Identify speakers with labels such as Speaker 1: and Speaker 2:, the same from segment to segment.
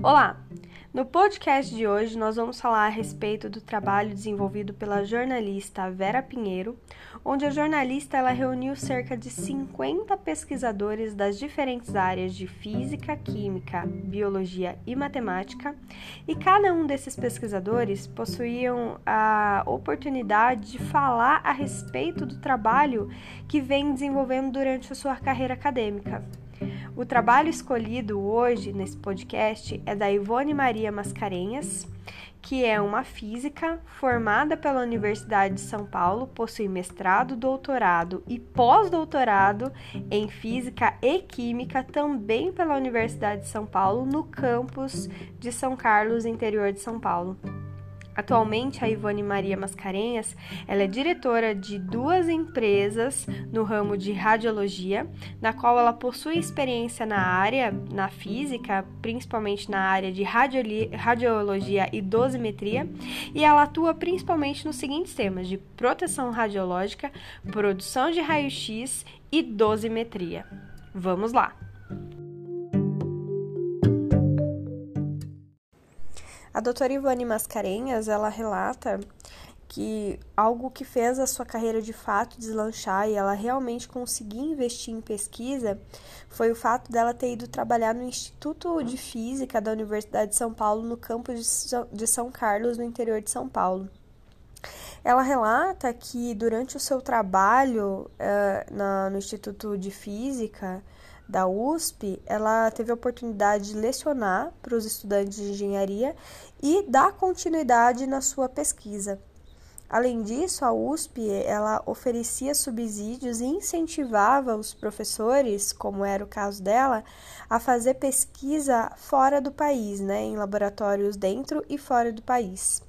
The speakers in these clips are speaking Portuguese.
Speaker 1: Olá! No podcast de hoje, nós vamos falar a respeito do trabalho desenvolvido pela jornalista Vera Pinheiro, onde a jornalista ela reuniu cerca de 50 pesquisadores das diferentes áreas de física, química, biologia e matemática, e cada um desses pesquisadores possuíam a oportunidade de falar a respeito do trabalho que vem desenvolvendo durante a sua carreira acadêmica. O trabalho escolhido hoje nesse podcast é da Ivone Maria Mascarenhas, que é uma física formada pela Universidade de São Paulo, possui mestrado, doutorado e pós-doutorado em física e química também pela Universidade de São Paulo, no campus de São Carlos, interior de São Paulo. Atualmente, a Ivone Maria Mascarenhas ela é diretora de duas empresas no ramo de radiologia, na qual ela possui experiência na área, na física, principalmente na área de radiologia e dosimetria, e ela atua principalmente nos seguintes temas: de proteção radiológica, produção de raio-x e dosimetria. Vamos lá! A doutora Ivone Mascarenhas, ela relata que algo que fez a sua carreira de fato deslanchar e ela realmente conseguir investir em pesquisa foi o fato dela ter ido trabalhar no Instituto de Física da Universidade de São Paulo, no campus de São Carlos, no interior de São Paulo. Ela relata que durante o seu trabalho uh, na, no Instituto de Física, da USP, ela teve a oportunidade de lecionar para os estudantes de engenharia e dar continuidade na sua pesquisa. Além disso, a USP ela oferecia subsídios e incentivava os professores, como era o caso dela, a fazer pesquisa fora do país, né, em laboratórios dentro e fora do país.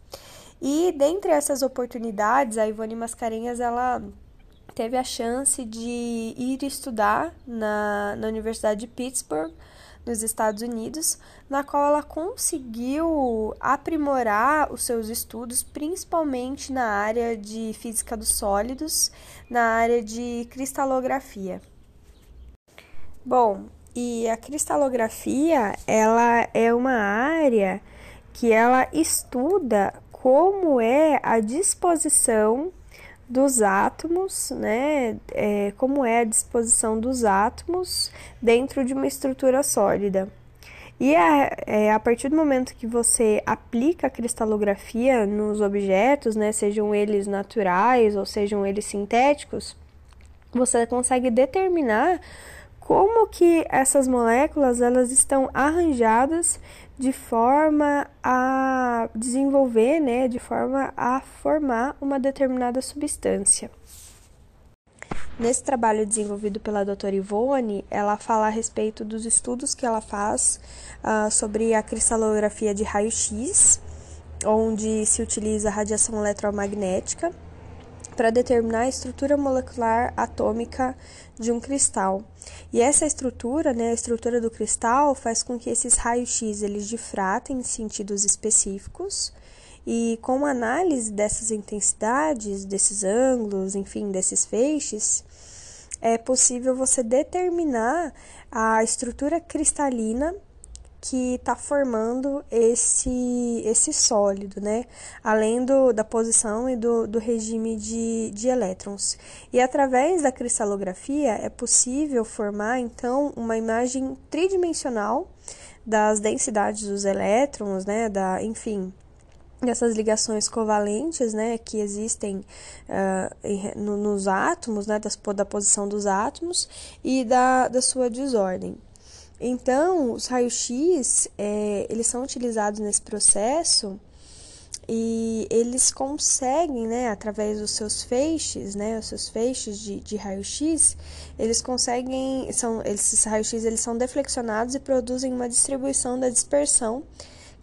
Speaker 1: E dentre essas oportunidades, a Ivone Mascarenhas ela teve a chance de ir estudar na, na Universidade de Pittsburgh, nos Estados Unidos, na qual ela conseguiu aprimorar os seus estudos, principalmente na área de física dos sólidos, na área de cristalografia. Bom, e a cristalografia, ela é uma área que ela estuda como é a disposição dos átomos, né? É, como é a disposição dos átomos dentro de uma estrutura sólida. E a, é, a partir do momento que você aplica a cristalografia nos objetos, né, sejam eles naturais ou sejam eles sintéticos, você consegue determinar como que essas moléculas elas estão arranjadas de forma a desenvolver, né, de forma a formar uma determinada substância. Nesse trabalho desenvolvido pela doutora Ivone, ela fala a respeito dos estudos que ela faz uh, sobre a cristalografia de raio-x, onde se utiliza radiação eletromagnética para determinar a estrutura molecular atômica de um cristal. E essa estrutura, né, a estrutura do cristal, faz com que esses raios-x eles difratem em sentidos específicos. E com a análise dessas intensidades, desses ângulos, enfim, desses feixes, é possível você determinar a estrutura cristalina que está formando esse, esse sólido, né? Além do, da posição e do, do regime de, de elétrons. E através da cristalografia é possível formar, então, uma imagem tridimensional das densidades dos elétrons, né? Da, enfim, dessas ligações covalentes, né, que existem uh, no, nos átomos, né, das, da posição dos átomos e da, da sua desordem. Então, os raios-x, é, eles são utilizados nesse processo e eles conseguem, né, através dos seus feixes, né, os seus feixes de, de raio-x, eles conseguem, são, esses raios-x eles são deflexionados e produzem uma distribuição da dispersão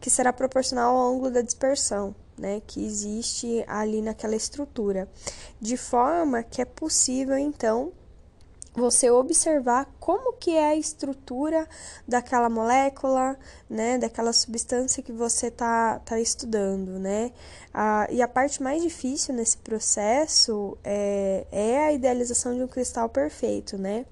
Speaker 1: que será proporcional ao ângulo da dispersão, né, que existe ali naquela estrutura, de forma que é possível, então, você observar como que é a estrutura daquela molécula, né, daquela substância que você tá, tá estudando, né, ah, e a parte mais difícil nesse processo é, é a idealização de um cristal perfeito, né,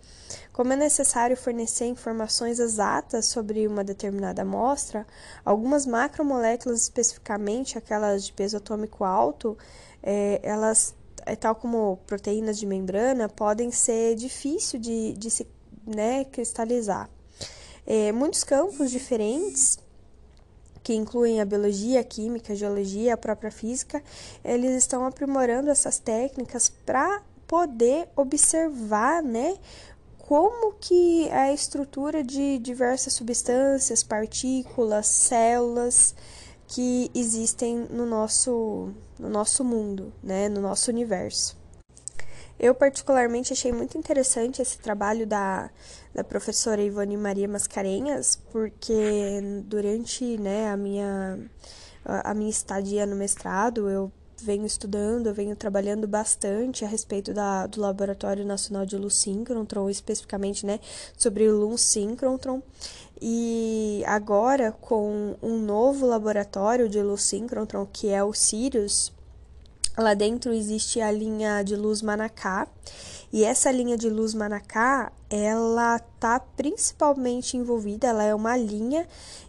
Speaker 1: como é necessário fornecer informações exatas sobre uma determinada amostra, algumas macromoléculas, especificamente aquelas de peso atômico alto, é, elas tal como proteínas de membrana, podem ser difíceis de, de se né, cristalizar. É, muitos campos diferentes, que incluem a biologia, a química, a geologia, a própria física, eles estão aprimorando essas técnicas para poder observar, né, como que é a estrutura de diversas substâncias, partículas, células, que existem no nosso, no nosso mundo, né, no nosso universo. Eu, particularmente, achei muito interessante esse trabalho da, da professora Ivone Maria Mascarenhas, porque durante né, a, minha, a minha estadia no mestrado, eu venho estudando, eu venho trabalhando bastante a respeito da, do Laboratório Nacional de Luz especificamente né, sobre Luz Síncrontron. E agora, com um novo laboratório de luz que é o Sirius, lá dentro existe a linha de luz Manacá. E essa linha de luz Manacá, ela está principalmente envolvida, ela é uma linha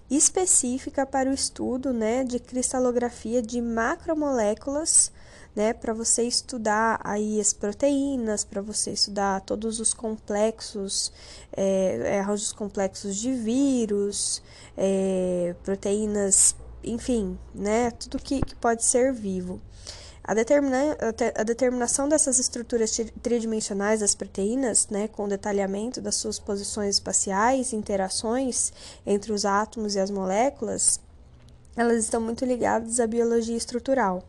Speaker 1: específica para o estudo né, de cristalografia de macromoléculas né, para você estudar aí as proteínas, para você estudar todos os complexos, é, complexos de vírus, é, proteínas, enfim, né, tudo que, que pode ser vivo. A, determina, a determinação dessas estruturas tridimensionais das proteínas, né, com detalhamento das suas posições espaciais, interações entre os átomos e as moléculas, elas estão muito ligadas à biologia estrutural.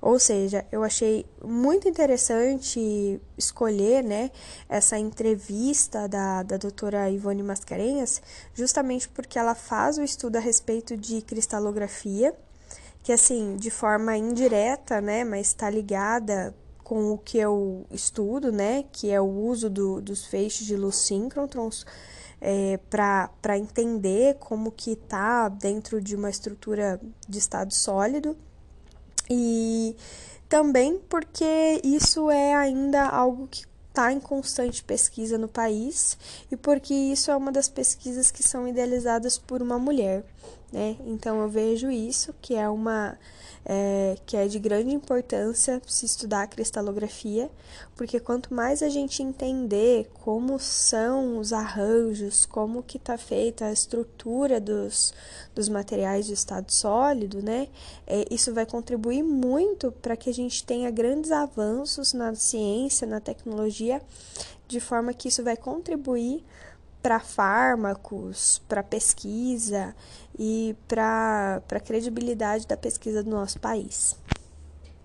Speaker 1: Ou seja, eu achei muito interessante escolher né, essa entrevista da, da doutora Ivone Mascarenhas, justamente porque ela faz o estudo a respeito de cristalografia, que assim, de forma indireta, né, mas está ligada com o que eu estudo, né, que é o uso do, dos feixes de luz síncrotrons, é, para entender como que está dentro de uma estrutura de estado sólido. E também porque isso é ainda algo que está em constante pesquisa no país e porque isso é uma das pesquisas que são idealizadas por uma mulher, né? Então eu vejo isso que é uma é, que é de grande importância se estudar a cristalografia, porque quanto mais a gente entender como são os arranjos, como que está feita a estrutura dos, dos materiais de estado sólido, né, é, isso vai contribuir muito para que a gente tenha grandes avanços na ciência, na tecnologia, de forma que isso vai contribuir para fármacos, para pesquisa e para a credibilidade da pesquisa do nosso país.